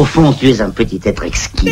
Au fond, tu es un petit être exquis.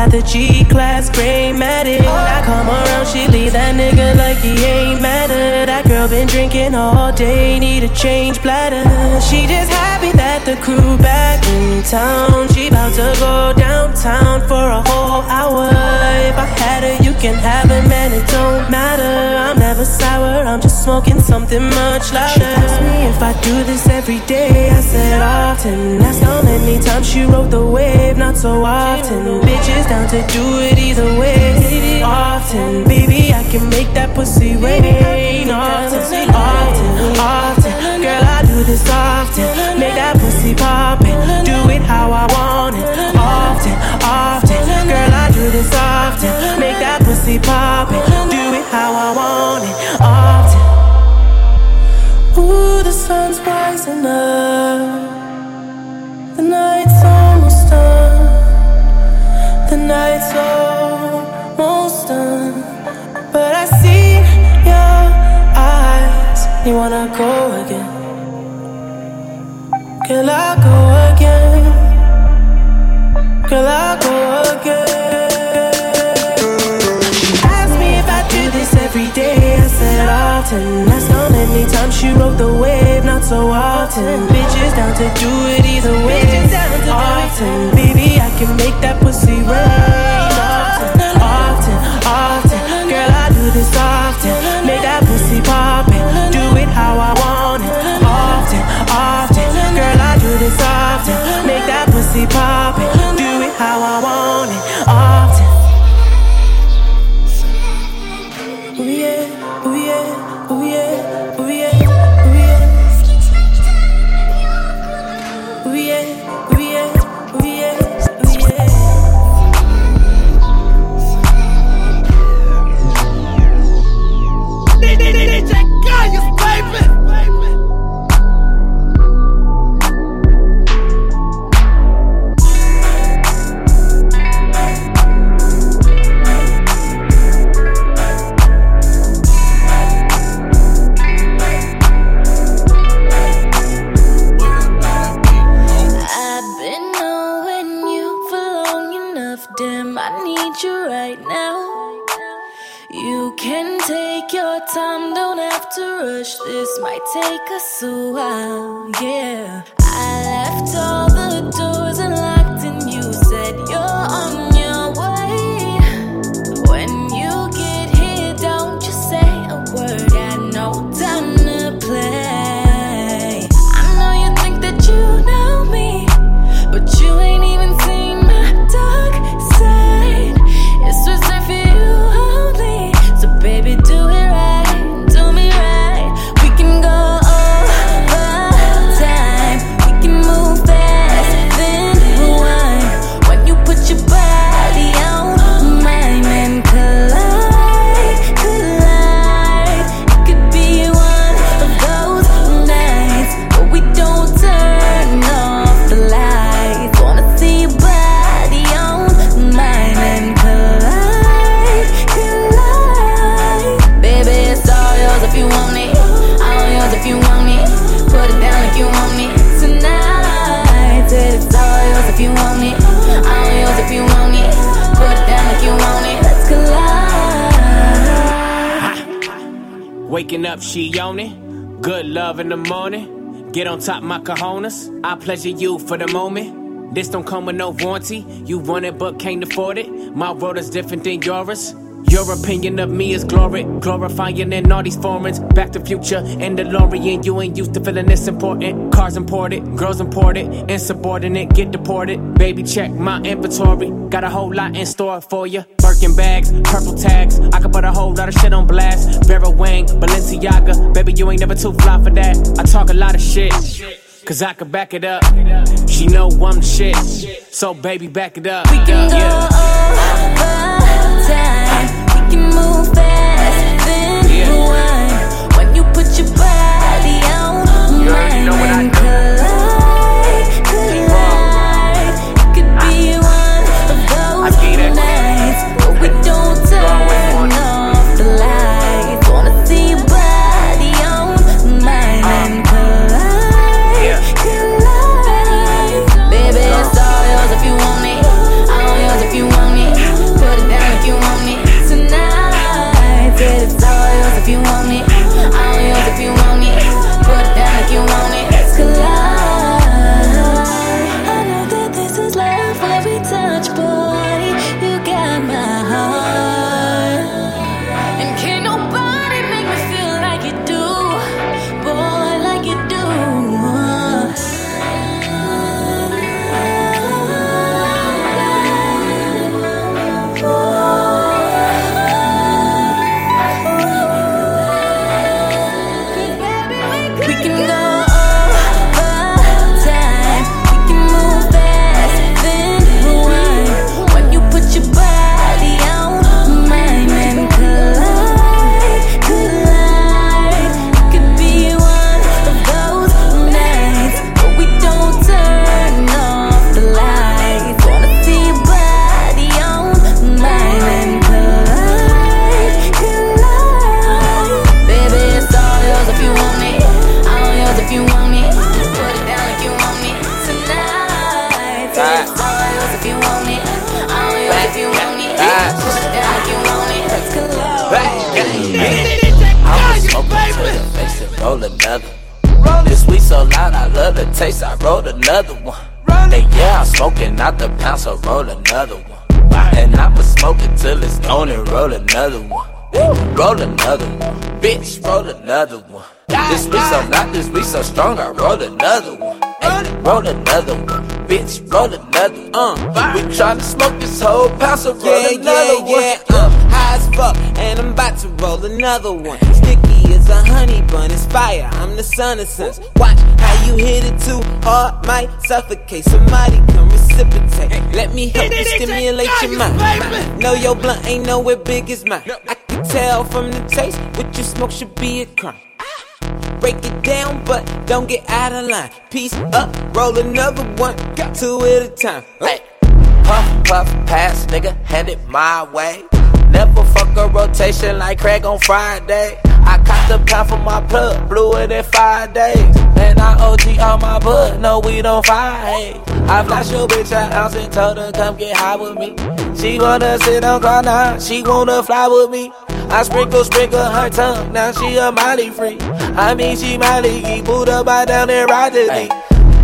got the G-Class, gray matted. I come around, she leave that nigga like he ain't mad change bladder. She just happy that the crew back in town. She about to go downtown for a whole hour. If I had her, you can have her, man. It don't matter. I'm never sour. I'm just smoking something much louder. She asked me if I do this every day. I said often. That's how many times she rode the wave. Not so often. Bitches down to do it either way. Often, baby, I can make that pussy rain. Often, often, often, often. Girl, I do this often. Make that pussy poppin'. Do it how I want it. Often, often. Girl, I do this often. Make that pussy poppin'. Do it how I want it. Often. Ooh, the sun's rising up. Go again? Can I go again? Can I go again? Ask me if I do this every day. I said often. That's how many times she rode the wave, not so often. Bitches down to do it either way. Often, baby, I can make that pussy rain. Often, often. This often. Make that pussy pop it. Do it how I want it. Often. Waking up, she it. Good love in the morning. Get on top, my cojones. I pleasure you for the moment. This don't come with no warranty. You want it but can't afford it. My world is different than yours. Your opinion of me is glory, glorifying in all these foreigns. Back to future and DeLorean, you ain't used to feeling this important. Cars imported, girls imported, insubordinate, get deported. Baby, check my inventory. Got a whole lot in store for you. Birkin bags, purple tags. I could put a whole lot of shit on blast. Vera Wang, Balenciaga. Baby, you ain't never too fly for that. I talk a lot of shit. Cause I could back it up. She know I'm the shit. So baby, back it up. We can go Yeah. over time. We can move fast, then Yeah. rewind. When you put your body on You already mine another one, bitch, roll another one. Uh, we tryna smoke this whole pound, so roll Yeah, another yeah, one. yeah. I'm high as fuck, and I'm about to roll another one. Sticky as a honey bun, it's fire. I'm the son of sons. Watch how you hit it too hard, might suffocate. Somebody come reciprocate. Let me help you stimulate your mind. Know your blunt ain't nowhere big as mine. I can tell from the taste what you smoke should be a crime. Break it down, but don't get out of line. Piece up, roll another one, got two at a time. Hey, puff, puff, pass, nigga, hand it my way. Never fuck a rotation like Craig on Friday. I caught the pound from my plug, blew it in five days. And I OG on my butt, no we don't fight. I flash your bitch an ounce and told her come get high with me. She wanna sit on cloud nine, she wanna fly with me. I sprinkle, sprinkle her tongue, now she a Molly free. I mean she Molly, pulled up by down there ride to me.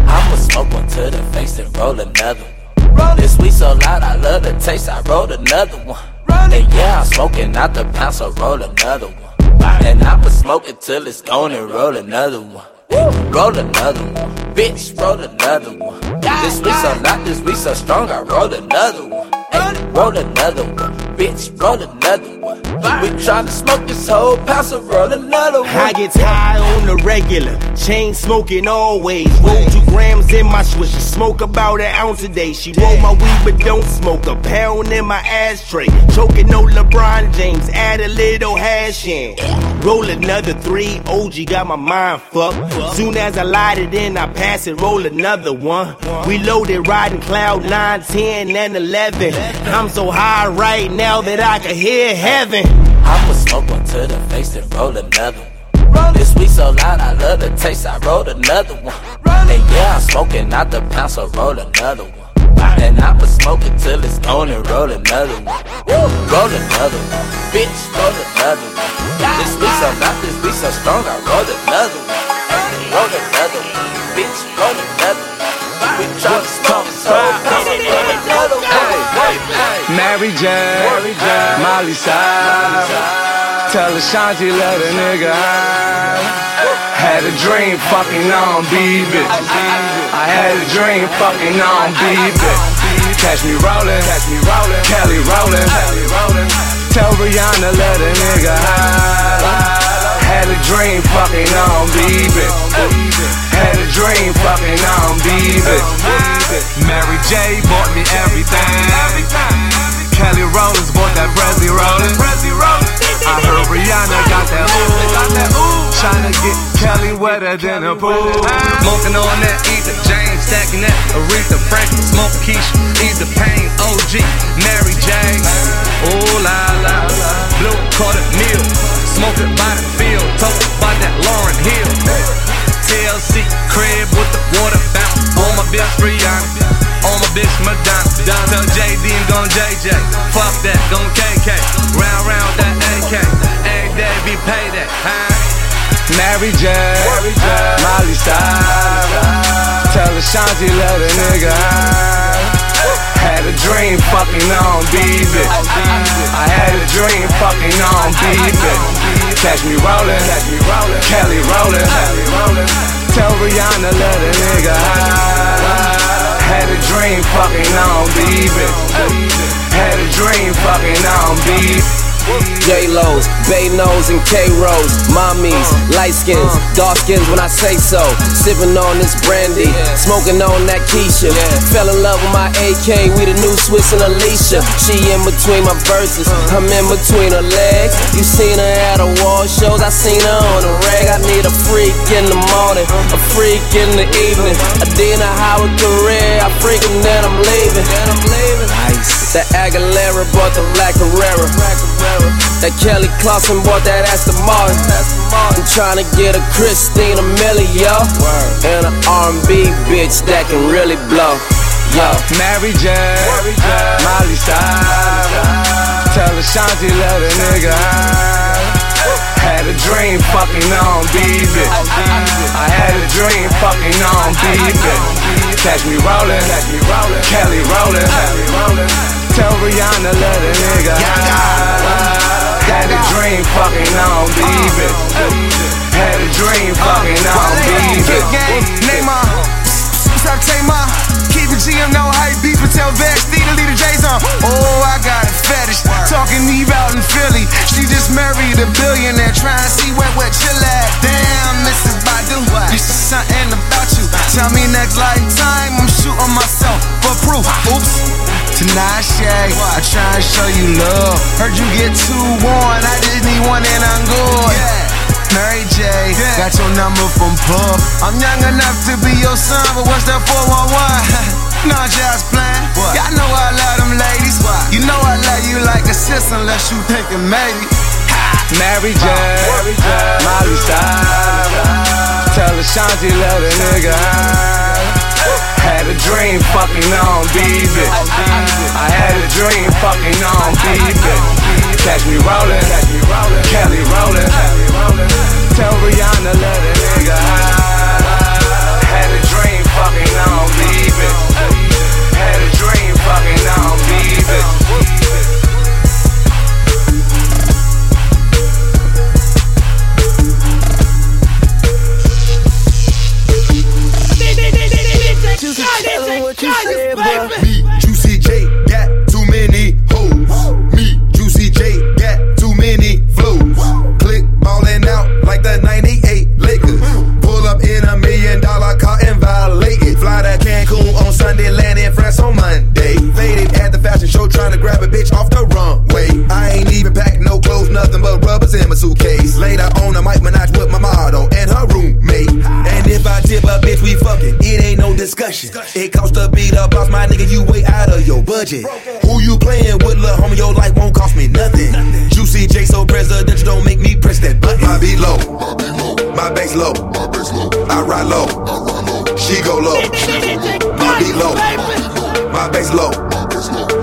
I'ma smoke one to the face and roll another one. This weed so loud, I love the taste. I rolled another one. And yeah, I'm smoking out the pound, so roll another one. And I'ma smoke it till it's gone and roll another one. Roll another one, bitch, roll another one. This weed so loud, this weed so strong, I roll another one. Ay, roll another one, bitch, roll another one. We tryna smoke this whole pound, so roll another one. I get high on the regular, chain smoking always. Roll two grams in my swisher, smoke about an ounce a day. She roll my weed but don't smoke, a pound in my ashtray. Choking no LeBron James, add a little hash in. Roll another three, OG got my mind fucked. Soon as I light it in, I pass it, roll another one. We loaded, riding cloud 9, 10, and 11. I'm so high right now that I can hear heaven. I'ma smoke one to the face and roll another one. This weed so loud, I love the taste. I rolled another one. And yeah, I'm smoking out the pound, so roll another one. And I'ma smoke it till it's gone and roll another one. Roll another one, bitch, roll another one. This weed so loud, this weed so strong, I roll another one. Roll another one, bitch, roll another one. We tryna smoke this whole pound, so roll. Mary J, Molly Side. Tell Ashanti let a nigga hide. Had a dream fucking on BB. I had a dream fucking on BB. Catch me rollin', catch me rollin', Kelly rollin', Kelly rollin'. Tell Rihanna let a nigga hide. Had a dream fucking on BB. Had a dream fucking on BB. Mary J bought me everything. Kelly Rollins bought that Presley Rollins. I heard Rihanna got that ooh. Got that ooh. Tryna get Kelly wetter than a pool. Smoking on that Etta James, stacking that Aretha Franklin, smoke Keisha, Ether Payne, OG, Mary J. Ooh la la, blue quarter meal, smoking by the field, talk about that Lauryn Hill. TLC crib with the water fountain, on my bitch Rihanna, on my bitch Madonna. Tell JD and gon' JJ, fuck that, gon' KK, round round that AK, every day be payday. Huh? Mary J, Molly Style. Tell Ashanti let a nigga. Had a dream fucking on BB. I had a dream fucking on BB. Catch me rollin', catch Kelly rollin'. Tell Rihanna let a nigga hide. Had a dream fucking on BB. Had a dream fucking on BB. J-Lo's, Bay Nose and K-Rose, mommies, light skins, dark skins when I say so. Sipping on this brandy, smoking on that Keisha. Fell in love with my AK, we the new Swizz and Alicia. She in between my verses, I'm in between her legs. You seen her at the wall shows, I seen her on the rag. I need a freak in the morning, a freak in the evening. A Dina Howard career, I freak and then I'm leaving. Nice. That Aguilera bought the Black Herrera. That Kelly Clarkson bought that Aston Martin. I'm trying to get a Christina Milian and an R&B bitch that can really blow. Yo, Mary J, Molly Cyrus. Tell Ashanti let a nigga. Had a dream fucking on BB. I had a dream fucking on BB. Catch me rollin', Kelly rollin'. Tell Rihanna let a nigga. A dream fucking on BB. Had a dream fucking on BB. Neymar, Stop Tamar, keep it GM, no hype, beef tell Vex, need to the J's on. Oh, I got a fetish, talking Eve out in Philly. She just married a billionaire, trying to see where where chill at. Damn, Mrs. Badu, you see something about you. Tell me next lifetime, I'm shooting myself for proof. Oops. Tonight, Shay, I try and show you love. Heard you get too worn, I just need one and I'm good. Mary J, got your number from Pub. I'm young enough to be your son, but what's that 411? no, just playing. Y'all know I love them ladies. You know I love you like a sis unless you thinking maybe. Mary J, Molly Cyrus. Tell Ashanti let a nigga holler. Had a dream fucking on BB. I had a dream fucking on BB. Catch me rollin', Kelly rollin'. Tell Rihanna let a nigga holler. Had a dream fucking on BB. Had a dream fucking on BB. Bruh. Me, Juicy J, got too many hoes. Me, Juicy J, got too many flows. Click ballin' out like the 98 Lakers. Pull up in a million dollar car and violate it. Fly to Cancun on Sunday, land in France on Monday. Faded at the fashion show, trying to grab a bitch off the runway. I ain't even packed nothing but rubbers in my suitcase. Later on, I might Minaj with my model and her roommate. And if I tip a bitch, we fucking. It ain't no discussion. It costs to beat up boss, my nigga. You way out of your budget. Who you playing with, little homie? Your life won't cost me nothing. Juicy J, so presidential, don't make me press that button. My beat low, my bass low. I ride low, she go low. My beat low, my bass low.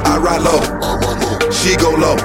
I ride low, she go low.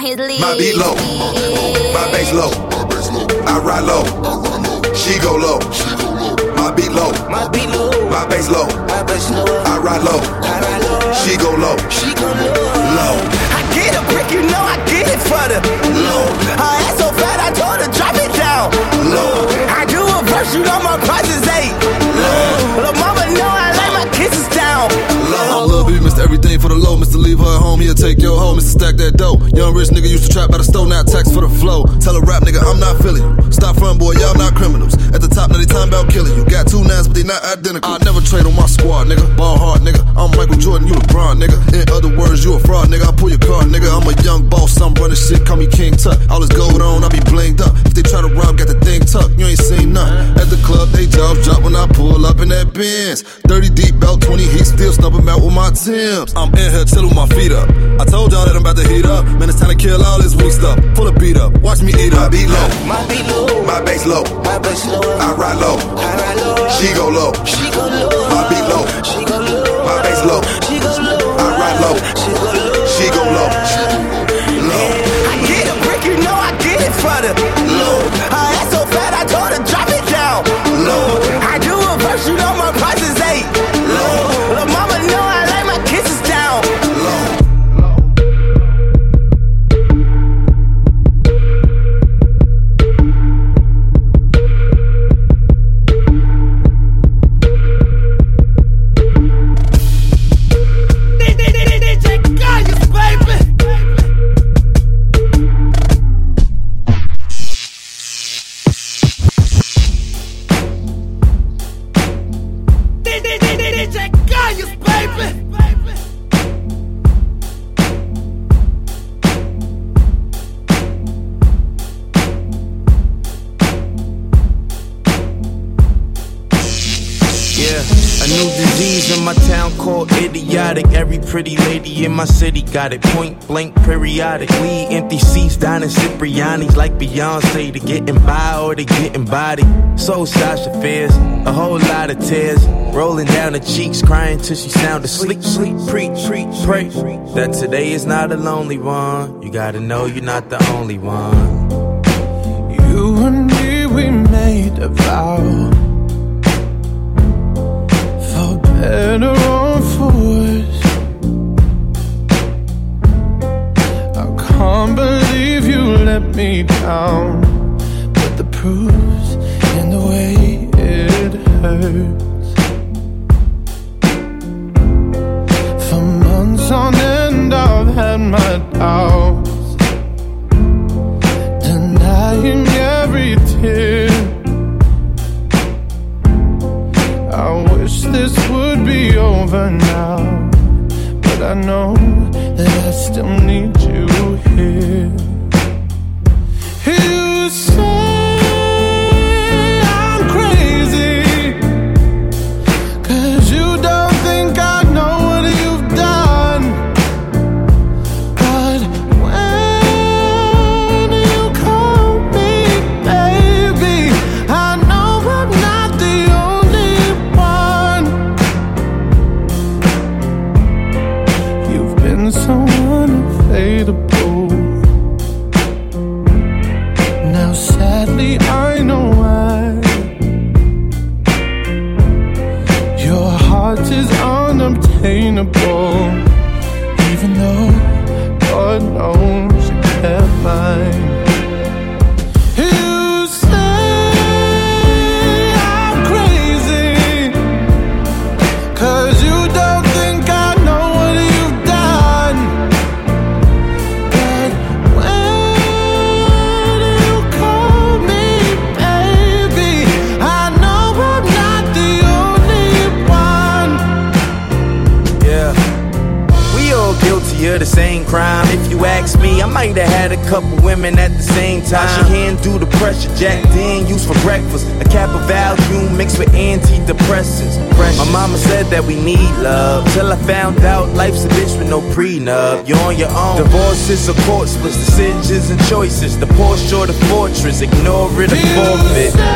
His lips. My beat low, my bass low. I ride low, she go low. My beat low, my beat low, my bass low. I ride low, she go low, she go low. I get a brick, you know I get it for the low. Her ass so fat, I told her drop it down. Low. I do a verse, you know my price Leave her at home, he'll take your home. Mr. Stack that dough. Young rich nigga used to trap by the stove, now tax for the flow. Tell a rap nigga, I'm not feeling you. Stop front, boy, y'all not criminals. At the top, now they time about killing you. Got two nines, but they not identical. I never trade on my squad, nigga. Ball hard, nigga. I'm Michael Jordan, you LeBron, nigga. In other words, you a fraud, nigga. I pull your car, nigga. I'm a young boss, I'm running shit, call me King Tut. All this gold on, I be blinged up. If they try to rob, got the thing tucked, you ain't seen none. At the club, they jobs drop when I pull up in that Benz. 30 deep, belt 20 heat, still snubbing out with my Timbs. I'm in here chillin' with my feet up. I told y'all that I'm about to heat up. Man, it's time to kill all this weak stuff. Pull a beat up, watch me eat up. My beat low, my beat low, my bass low, my bass low. I ride low, I ride low. She go low, she go low. My beat low, she go low. My bass low, she go low. I ride low, she go low. She go low, low. I get a brick, you know I get it for the low. pretty lady in my city got it point blank periodically. Empty seats, dining Cipriani's like Beyonce. To getting by or to getting body. So Sasha Fierce, a whole lot of tears. Rolling down her cheeks, crying till she sound asleep. Sleep, preach, preach, pray. That today is not a lonely one. You gotta know you're not the only one. You and me, we made a vow. For better or can't believe you let me down. But the proof's in the way it hurts. For months on end, I've had my doubts, denying every tear. I wish this would be over now, but I know. Choices are course the decisions and choices. The Porsche or the fortress, ignore it or forfeit.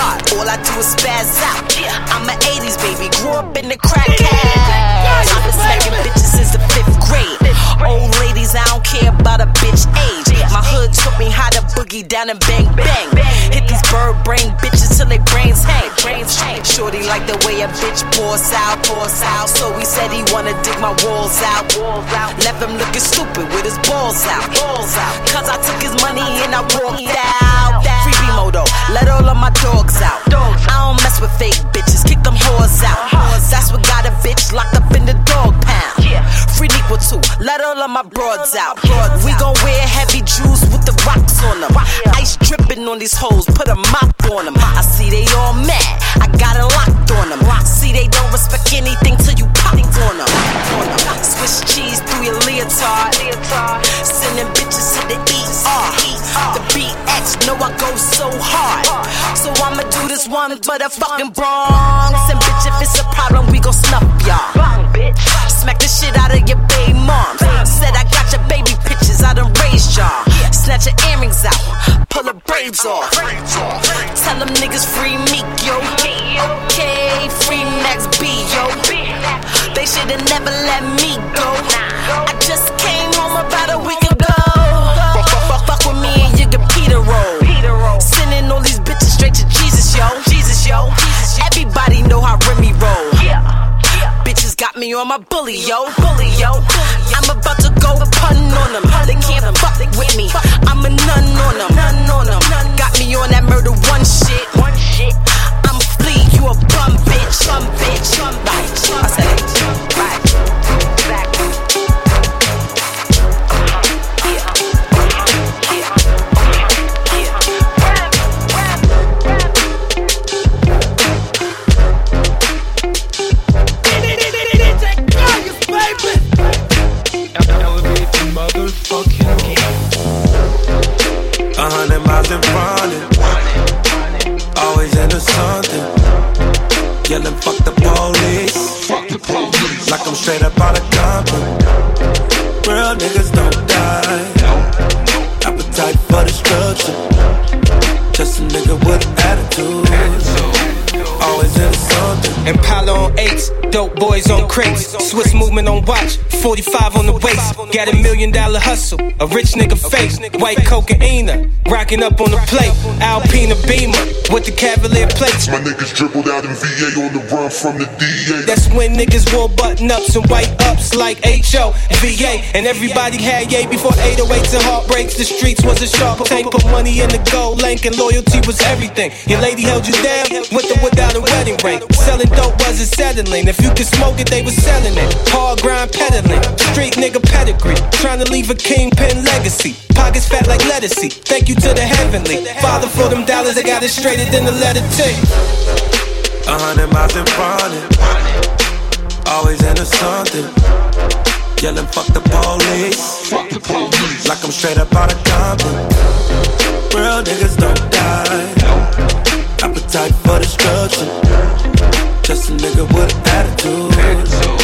All I do is spaz out. I'm an 80s baby, grew up in the crack house. I've been smacking bitches since the fifth grade. Old ladies, I don't care about a bitch age. My hood took me how to boogie down and bang bang. Hit these bird brain bitches till they brains hang. Shorty like the way a bitch pours out, pours out. So he said he wanna dig my walls out. Left him looking stupid with his balls out. Cause I took his money and I walked out. B-Modo, let all of my dogs out. I don't mess with fake bitches, kick them whores out. That's what got a bitch locked up in the dog pound. Free equal two, let all of my broads out. We gon' wear heavy jewels with the rocks on them. Ice dripping on these hoes, put a mop on them. I see they all mad, I got it locked on them. See they don't respect anything till you pop on them. Swiss cheese through your leotard. Sending bitches to the ER. The BX know I go so hard. So I'ma do this one for the fucking Bronx. And bitch, if it's a problem, we gon' snuff y'all. Smack the shit out of your baby moms. Said I got your baby pictures, I done raised y'all. Snatch your earrings out, pull the braids off. Tell them niggas free me, yo. Okay, free Max B, yo. They should've never let me go. I just came home about a week ago. Fuck, fuck, fuck, fuck with me and you get Peter roll. Sending all these bitches straight to Jesus, yo. Yo. Everybody know how Remy roll. Bitches got me on my bully, yo. Bully, yo. I'm about to go pun on them. They can't fuck with me. I'm a nun on them. Nun on them. Got me on that murder one shit. One shit. I'm a flea, you a bum bitch. Bum bitch. Bum bitch. I said it. Right. 45 on the waist. Got a million dollar hustle, a rich nigga face, white cocaine, rocking up on the plate, Alpina Beamer with the Cavalier plates. My niggas dribbled out in VA on the run from the DA. That's when niggas wore button ups and white ups like HO, VA, and everybody had yay before 808s and heartbreaks. The streets was a sharp tank, put money in the gold link, and loyalty was everything. Your lady held you down with or without a wedding ring. Selling dope wasn't settling. If you could smoke it, they was selling it. Hard grind peddling, street nigga pedigree. Trying to leave a kingpin legacy. Pockets fat like lettuce. Thank you to the heavenly Father for them dollars. I got it straighter than the letter T. A hundred miles in front of Always into something. Yelling, fuck the police. Fuck the police. Like I'm straight up out of Compton. Real niggas don't die. Appetite for destruction. Just a nigga with attitude.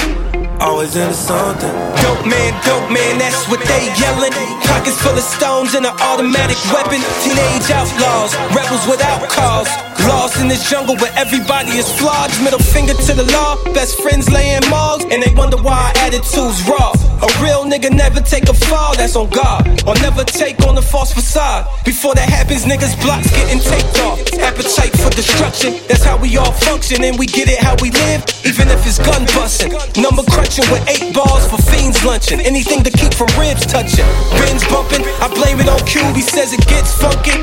Always into something. Dope man, dope man, that's what they yelling. Pockets full of stones and an automatic weapon. Teenage outlaws, rebels without cause. Lost in this jungle where everybody is flawed. Middle finger to the law, best friends laying malls, and they wonder why our attitude's raw. A real nigga never take a fall, that's on God. Or never take on a false facade. Before that happens, niggas blocks getting taped off. Appetite for destruction, that's how we all function, and we get it how we live, even if it's gun busting. Number crunching with eight balls for fiends lunching. Anything to keep from ribs touching. Bins bumping, I blame it on Cube, he says it gets funky.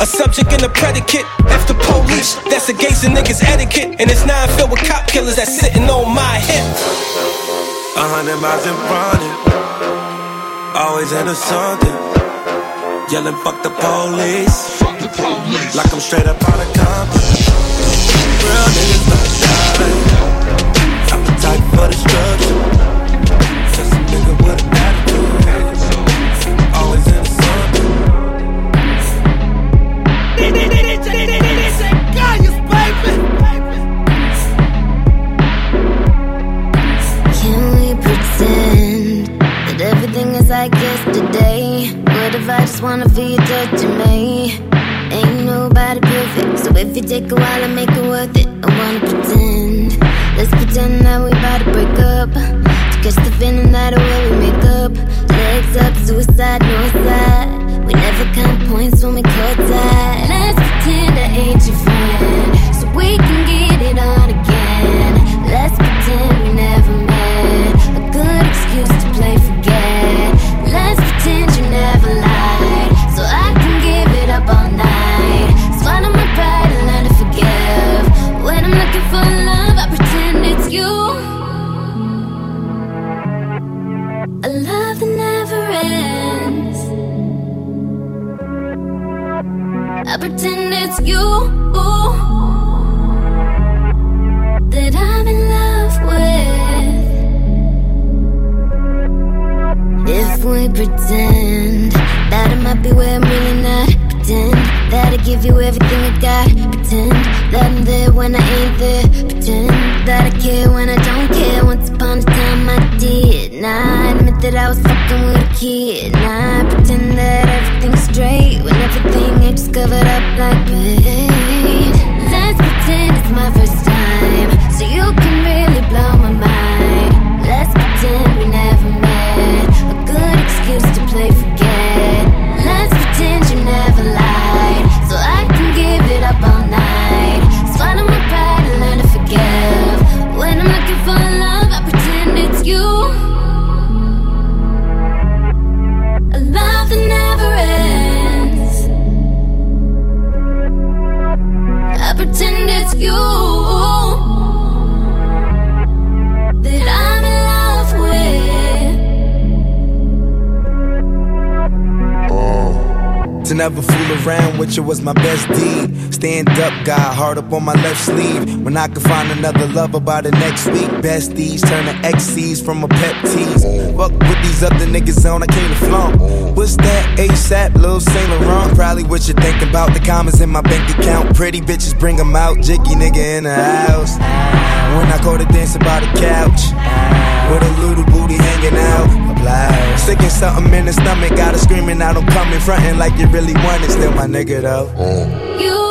A subject and a predicate. F the police, that's against the niggas' etiquette. And it's nine filled with cop killers that's sitting on my hip. A hundred miles in front of Always into something. Yelling, fuck the police. Fuck the police. Like I'm straight up out of Compton. Real niggas don't die. For destruction. A nigga with attitude. Always into something. Can we pretend that everything is like yesterday? What if I just wanna feel you touching me? Ain't nobody perfect, so if you take a while and make it worth it, I wanna pretend. Let's pretend that we about to break up. To catch the feeling that away we make up. Legs up, suicide, no side. We never count points when we cut that. Let's pretend I ain't your friend. So we can get it on again. Let's pretend we never met pretend it's you that I'm in love with. If we pretend that I might be where I'm really not, pretend that I give you everything I got, pretend that I'm there when I ain't there, pretend that I care when I don't care. Once upon a time I did. Admit that I was fucking with a kid. Now I pretend that everything's straight when everything just covered up like paint. Let's pretend it's my first time, so you can really blow my mind. Let's pretend we never met. A good excuse to play forget. Around with you was my best deed. Stand up, guy, hard up on my left sleeve. When I could find another lover by the next week. Besties turn to XCs from a pet tease. Fuck with these other niggas on, I came to flaunt. What's that ASAP, Lil Saint Laurent? Probably what you think about. The commas in my bank account. Pretty bitches bring them out. Jicky nigga in the house. When I go to dance by the couch. With a little booty hanging out. A blouse. Sticking something in the stomach. Got her screaming out, I'm coming. Frontin' like you really want it. Still my nigga though. Oh. You.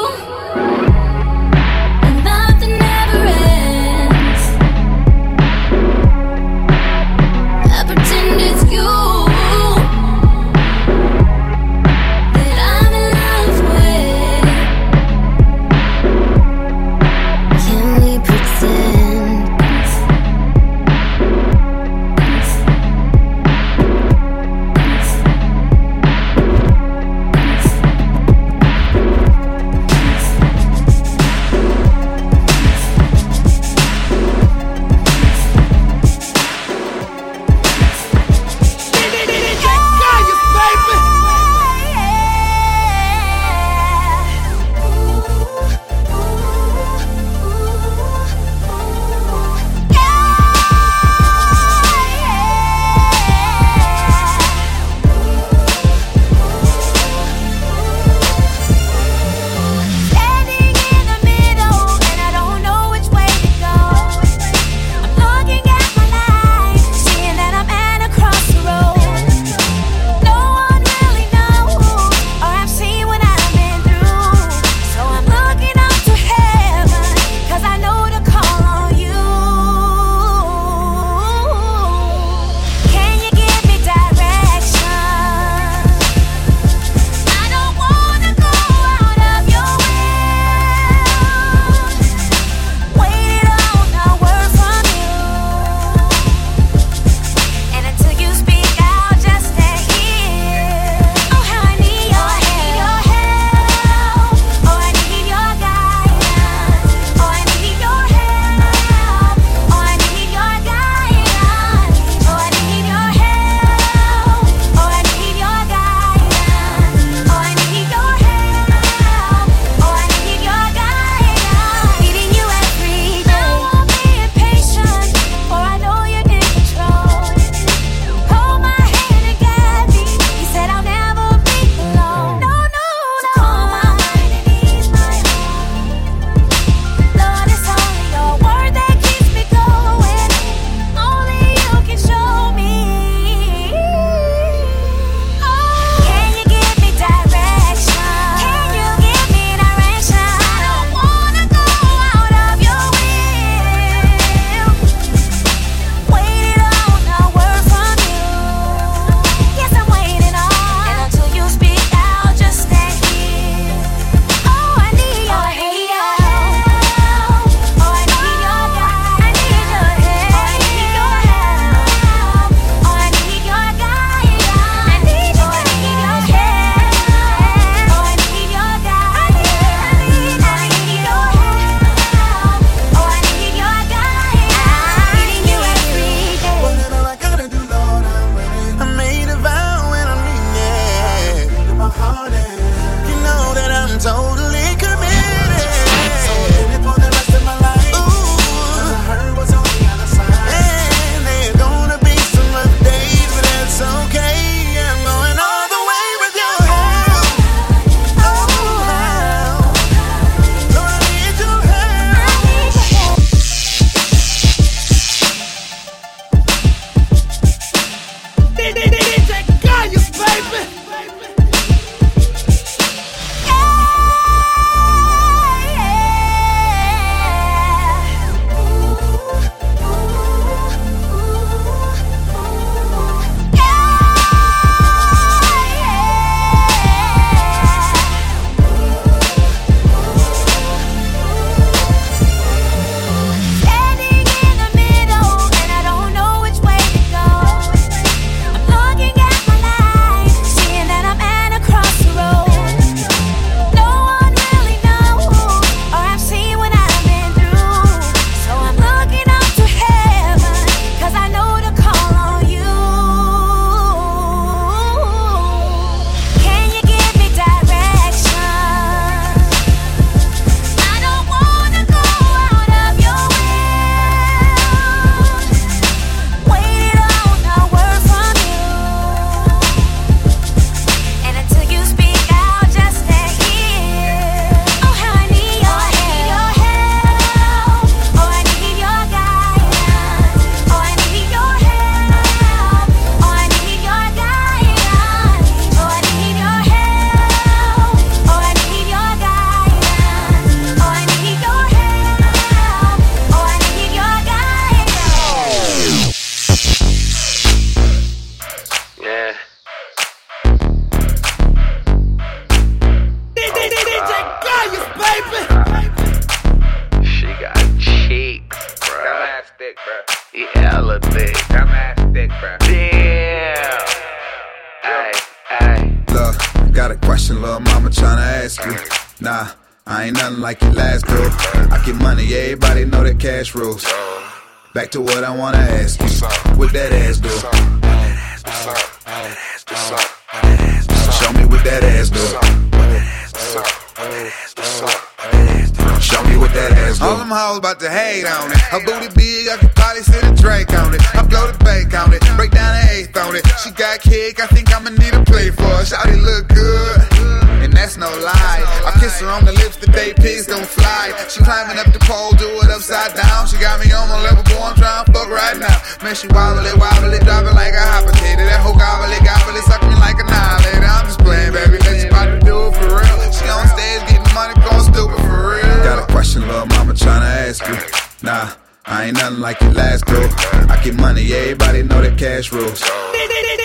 Cash rules.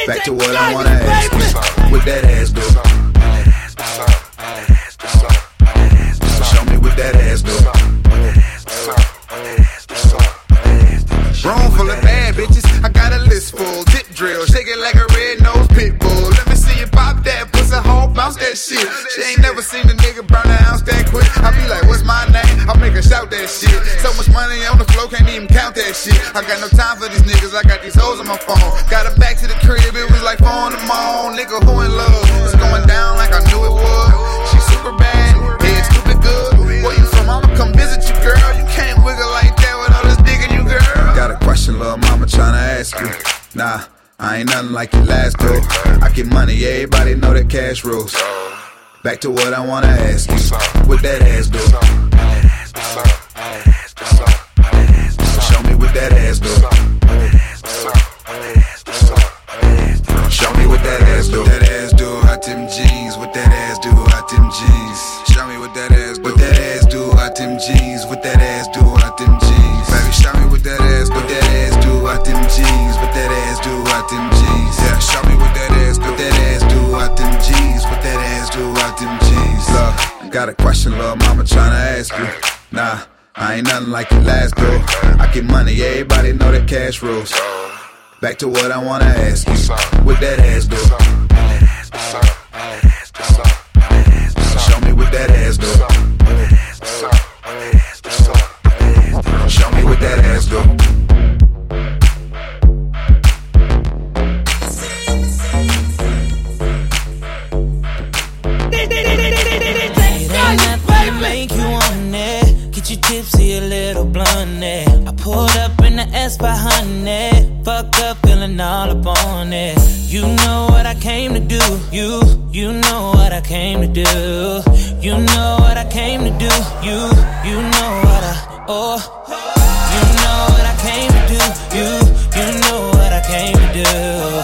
Back to what I wanna ask you. What that ass do? Show me what that ass do. Room full of bad bitches, I got a list full. Dip drill, shake it like a red nose pit bull. Let me see you pop that pussy hole, bounce that shit. She ain't never seen a nigga burn an ounce that quick. I be like, her shout that shit. So much money on the floor, can't even count that shit. I got no time for these niggas, I got these hoes on my phone. Got her back to the crib, it was like four in the morning. Nigga, who in love? It's going down like I knew it would. She super bad, head stupid good. Where you from? I'ma come visit you, girl. You can't wiggle like that with all this digging you, girl. Got a question, little mama tryna ask you. Nah, I ain't nothing like your last girl. I get money, everybody know that cash rules. Back to what I wanna ask you. What that ass do? That ass do. Show me what that ass do. That ass do, hot them jeans. What that ass do, hot them jeans. Show me what that ass do. What that ass do, hot them jeans. What that ass do, hot them jeans. Baby, show me what that ass. What that ass do, hot them jeans. What that ass do, hot them jeans. Yeah, show me what that ass. What that ass do, hot them jeans. What that ass do, hot them jeans. Look, got a question, little mama tryna ask you. Nah, I ain't nothing like your last girl. I get money, everybody know that cash rules. Back to what I wanna ask you. What that ass do? Show me what that ass do. Blunt it. I pulled up in the S by honey. Fuck up, feeling all up on it. You know what I came to do. You, you know what I came to do. You know what I came to do. You, you know what I, oh. You know what I came to do. You, you know what I came to do.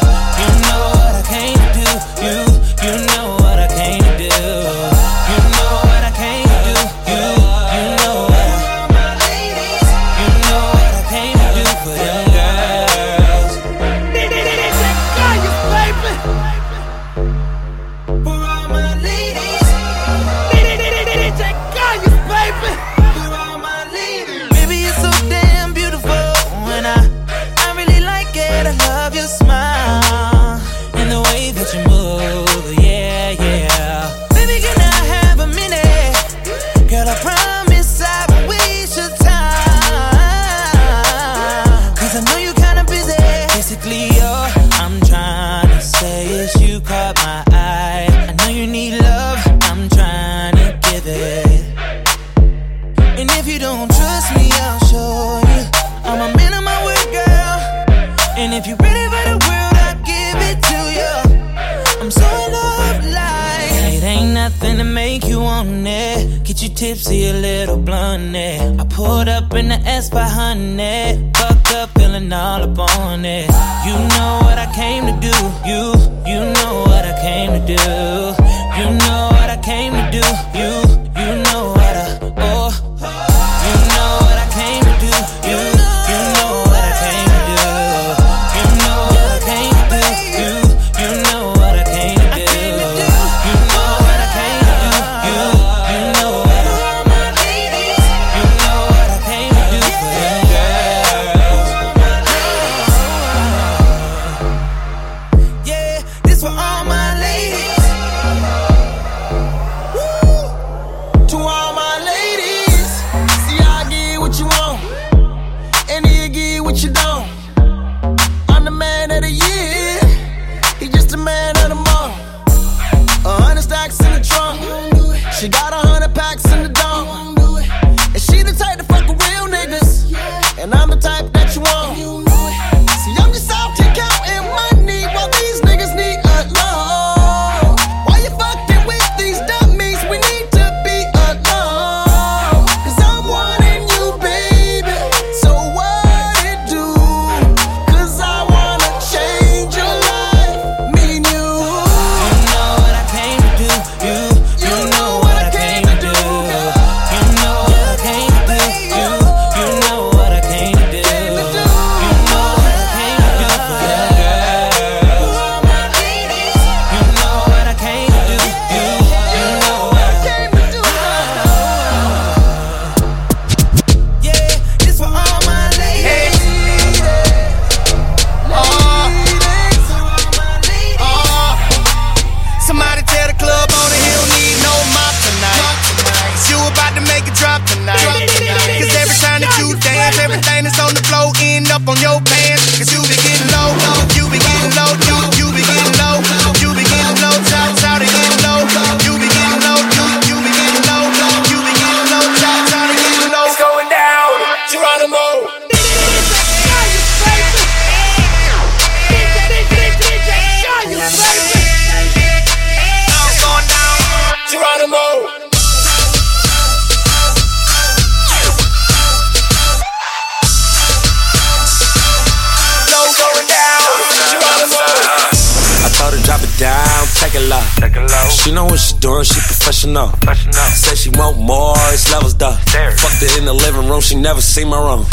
Down, take it low. It low. She know what she doing, she professional. professional. Say she want more, it's levels though. Fucked it in the living room, she never seen my room.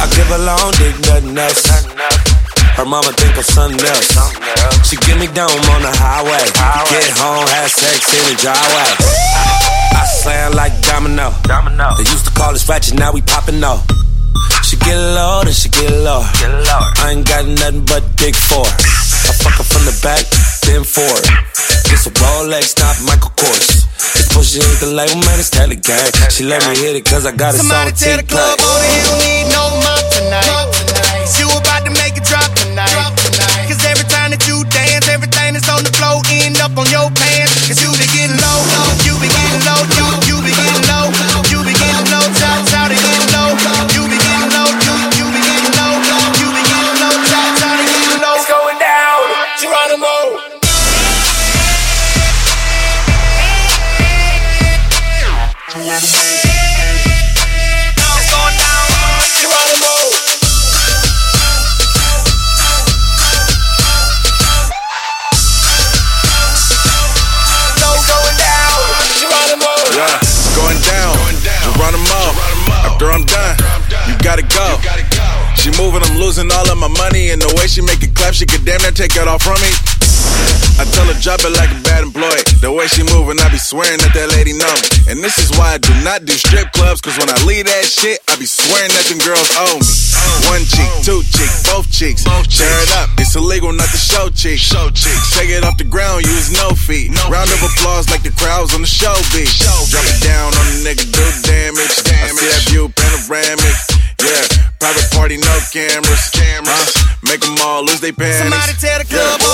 I give her long dick, nothing else. Her mama think I'm something else. She give me dome on the highway. Get home, have sex in the driveway. I slam like domino. They used to call us ratchet, now we popping off. She get low, then she get low. I ain't got nothing but dick for her. I fuck her from the back, then forward. It's a Rolex, not Michael Kors. This pussy ain't the label, man, it's Telly Gang. She let me hit it cause I got it Somebody tell the club owner oh, he don't need no mop tonight. You about losing all of my money. And the way she make it clap, she could damn near take it all from me. I tell her drop it like a bad employee. The way she moving, I be swearing that that lady know me. And this is why I do not do strip clubs. Cause when I leave that shit, I be swearing that them girls owe me. One cheek, two cheek, both cheeks. Tear it up. It's illegal not to show cheeks. Show cheeks. Take it off the ground, use no feet. Round of applause like the crowds on the show beat. Drop it down on the nigga, do damage. I see that view panoramic. Yeah, private party, no cameras. Cameras. Make them all lose their panties. Somebody tell the club owner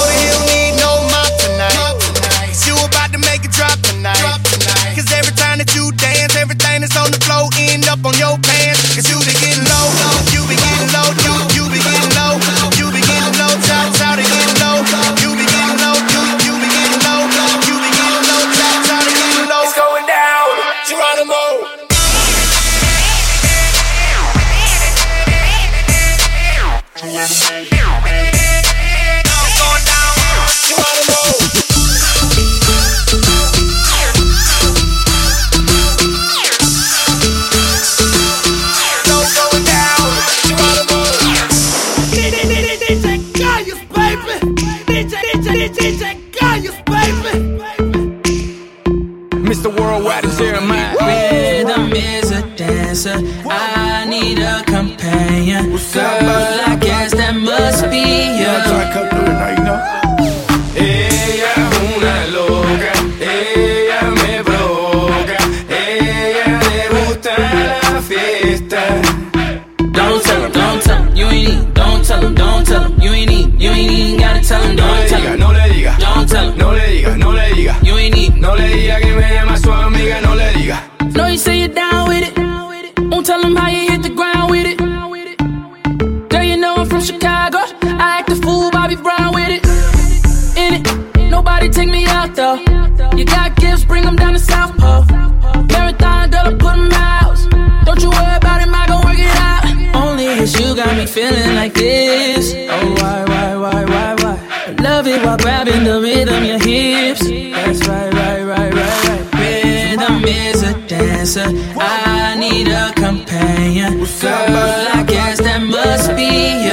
need a companion. Girl, I guess that must be you.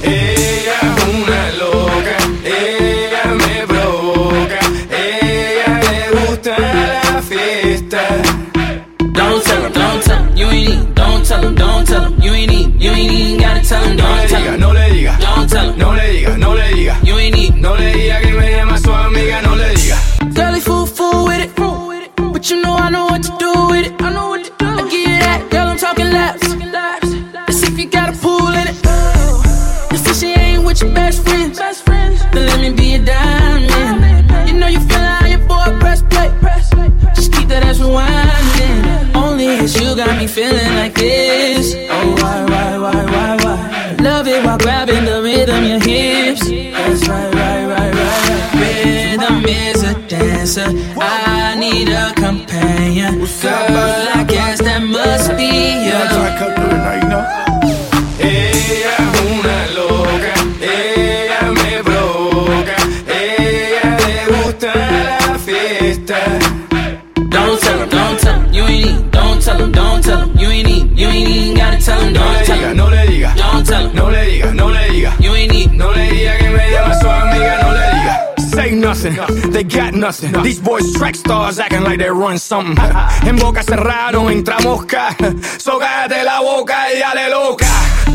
Ella es una loca, ella me provoca, ella le gusta la fiesta. Don't tell him, don't tell him, you ain't eat. Don't tell him, don't tell him, you ain't eat. You ain't even gotta tell him, No le don't tell diga, him. no le diga, Don't tell him, no le diga, no le diga. you ain't eat. No le diga que me feeling like this. Oh, why, why, why, why, why? Love it while grabbing the rhythm, your hips. That's right, right, right, right, right. Rhythm is a dancer. I need a companion. Girl, I guess that must be you. No le diga, no le diga. you ain't need. No le diga que me llama su amiga, no le diga. Say nothing, they got nothing. These boys track stars acting like they run something. En boca cerrado entra mosca. So cállate la boca y dale loca.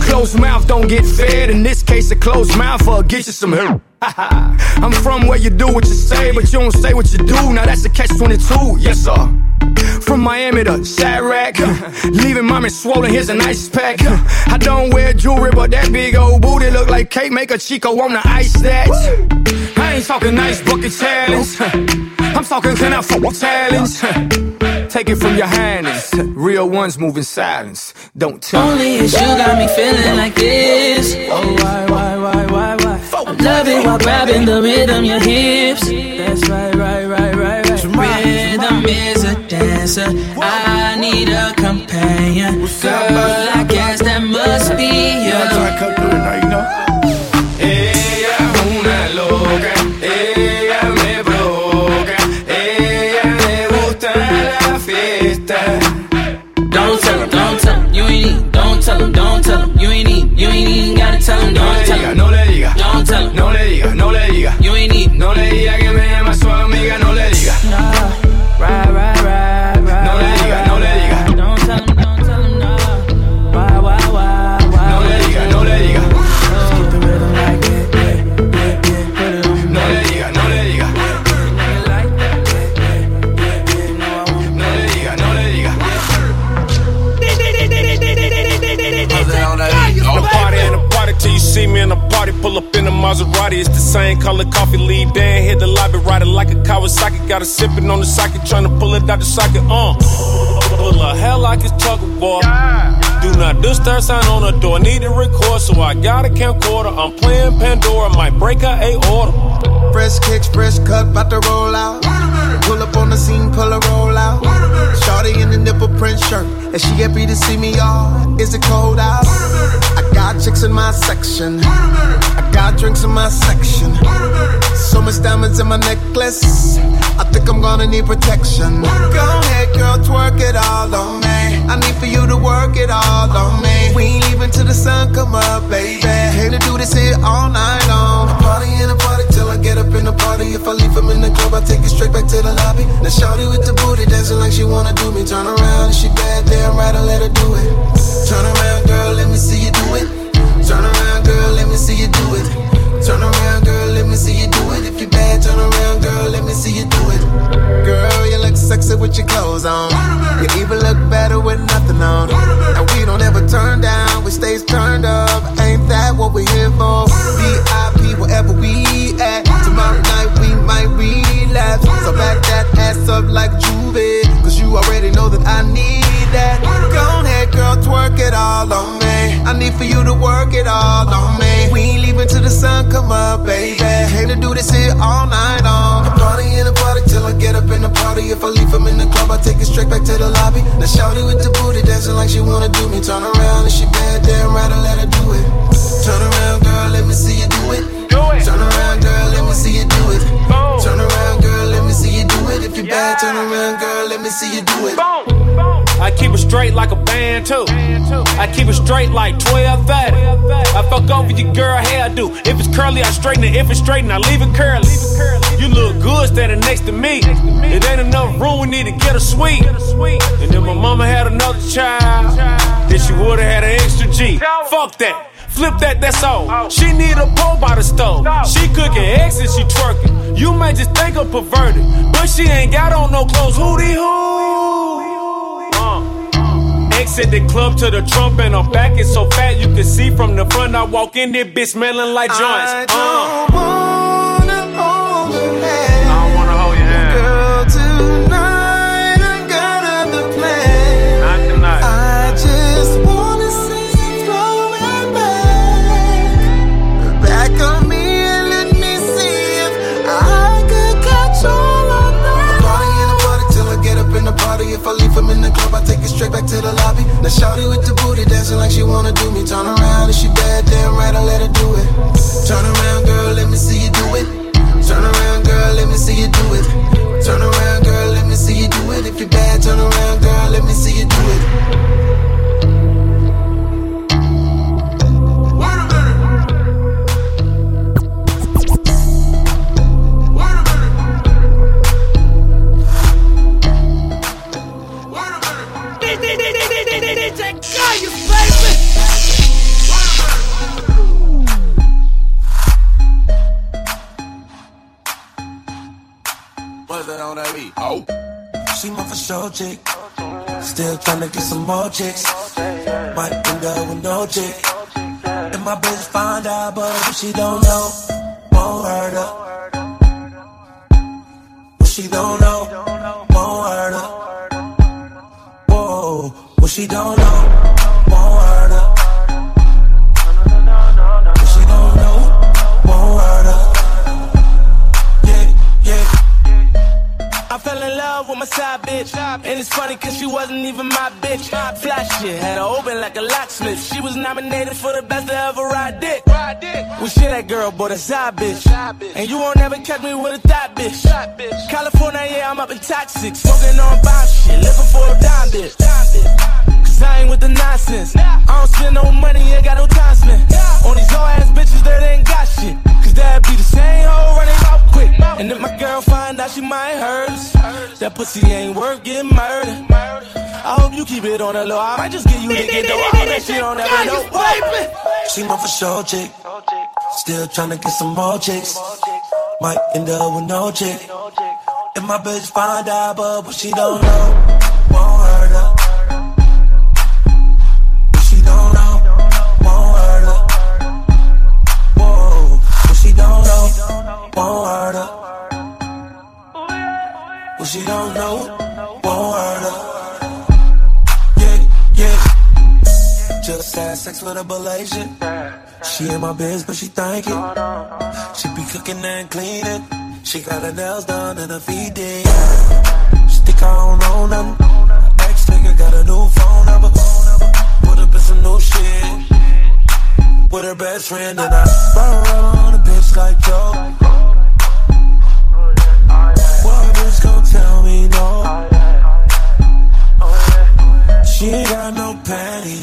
Closed mouth don't get fed. In this case, a closed mouth will get you some hurt. I'm from where you do what you say, but you don't say what you do. Now that's a catch 22, yes sir. From Miami to Chiraq, leaving mommy swollen. Here's an ice pack. I don't wear jewelry, but that big old booty look like cake. Make a Chico wanna ice that. I ain't talking nice bucket challenge. I'm talking can I fuck challenge. Take it from your hands. Real ones move in silence. Don't tell Only it's you got me feeling like this. Oh, why, why, why, why, why? I love it while grabbing the rhythm, your hips. That's right, right, right, right, right. Rhythm is a dancer. I need a companion. Girl, I guess that must be you. Ella es una loca, ella me provoca, ella le gusta la fiesta. Don't tell him, don't tell him, you ain't need. Don't tell him, don't tell him, you ain't need. You ain't even gotta tell him, No le don't tell diga, no le diga, Don't tell him, no le diga, no le diga. you ain't need. No le diga que me in the Maserati, it's the same color coffee. Lead Dan hit the lobby, ride it like a Kawasaki. Got a sipping on the socket, trying to pull it out the socket. Uh, pull a hell like it's tugboat. Do not disturb sign on the door. Need to record, so I got a camcorder. I'm playing Pandora, might break a aorta. Fresh kicks, fresh cut, bout to roll out. Pull up on the scene, pull a roll out. Shorty in the nipple print shirt. And she happy to see me, y'all. Is it cold out? I got chicks in my section. I got drinks in my section. So much diamonds in my necklace. I think I'm gonna need protection. Go ahead, girl, twerk it all on me. I need for you to work it all on me. We ain't leaving till the sun come up, baby. Came to do this here all night long. A party and a party till I get up in the party. If I leave him in the club, I take it straight back to the lobby. Now shawty with the booty dancing like she wanna do me. Turn around, and she bad, damn right, I let her do it. Turn around, girl, let me see you do it. Turn around, girl, let me see you do it. Turn around, girl, let me see you do it. If you bad, turn around, girl, let me see you do it. Girl, you look sexy with your clothes on. You even look better with nothing on. And we don't ever turn down, we stays turned up. Ain't that what we're here for? VIP, wherever we at. Tomorrow night we might relapse. So back that ass up like Juve. Cause you already know that I need that. Go girl, twerk it all on me. I need for you to work it all on me. We ain't leaving till the sun come up, baby. Came to do this here all night long. A party in the party till I get up in the party. If I leave from in the club, I take it straight back to the lobby. Now shawty with the booty dancing like she wanna do me. Turn around and she bad, damn right, I let her do it. Turn around, girl, let me see you do it. Turn around, girl, let me see you do it. Turn around, girl, let me see you do it. If you bad, turn around, girl, let me see you do it. I keep it straight like a band too. I keep it straight like 12 30. I fuck over your girl hairdo. If it's curly, I straighten it. If it's straighten, I leave it curly. You look good standing next to me. It ain't enough room, we need to get a suite. And then my mama had another child. Then she would've had an extra G. Fuck that. Flip that, that's all. She need a pole by the stove. She cooking eggs and she twerking. You may just think her perverted, but she ain't got on no clothes. Hootie hoo. Exit the club to the trump and I'm back. It's so fat you can see from the front. I walk in there, bitch smelling like joints. Uh. It on the low. I might just give you the get though. All that shit on never know. She my for sure chick. Still tryna get some more chicks. Might end up with no chick. If my bitch find out, but what she don't know, sex with a Malaysian. She in my biz, but she thank it. She be cooking and cleaning. She got her nails done and her feet did. She think I don't know nothing. Ex nigga got a new phone number. Put up in some new shit. With her best friend and I run around on a bitch like Joe. What bitch gon' tell me no? She ain't got no panties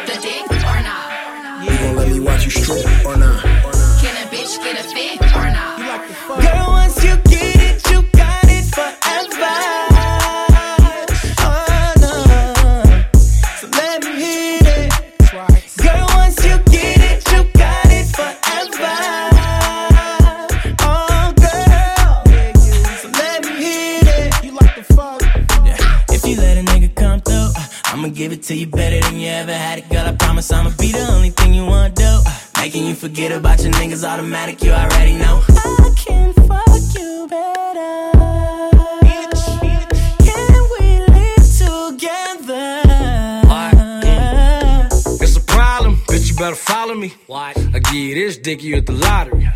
You gon' let me watch you strip or not? Can a bitch get a fit or not? Girl, once you get it, you got it forever. Oh, no. So let me hit it. Girl, once you get it, you got it forever. Oh, girl. So let me hit it. You like the fuck? If you let a nigga come through, uh, I'ma give it to you better than you ever had it, girl. I promise I'ma be the only thing you wanna do. Uh, making you forget about your niggas automatic, you already know. Better follow me. What? I give you this dick, you at the lottery.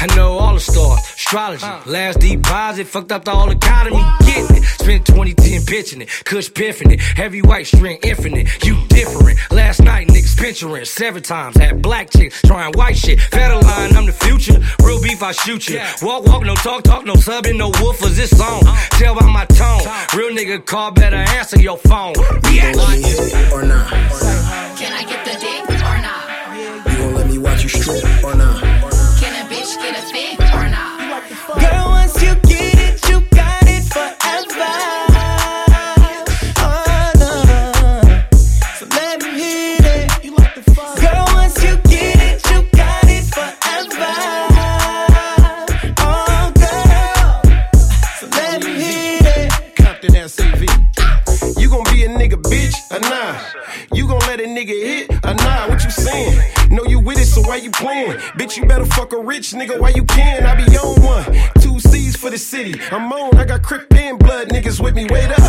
I know all the stars, astrology. Last deposit, fucked up the whole economy. Getting it. Spent 2010 pitching it. Kush piffing it. Heavy white string infinite. You different. Last night, niggas picturing seven times. Had black chicks trying white shit. Federal line, I'm the future. Real beef, I shoot you. Walk, walk, no talk, talk, no subbing, no woofers. This song. Tell by my tone. Real nigga call, better answer your phone. You gon' let me hit or not? Can I get rich nigga while you can. I be on one. Two C's for the city. I'm on. I got Crip and blood niggas with me. Wait up.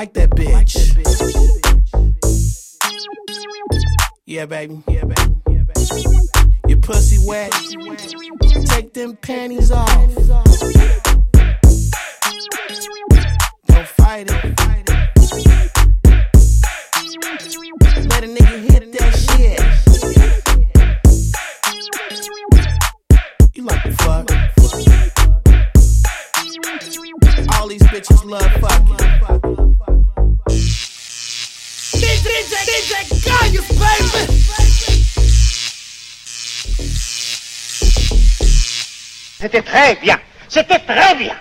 Like that bitch. Yeah, baby. Yeah, baby. Your pussy wet. Take them panties off. Don't fight it. C'était très bien. C'était très bien.